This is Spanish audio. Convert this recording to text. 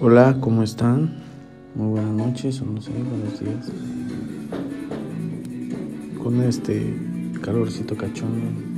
Hola, ¿cómo están? Muy buenas noches, o no sé, buenos días. Con este calorcito cachondo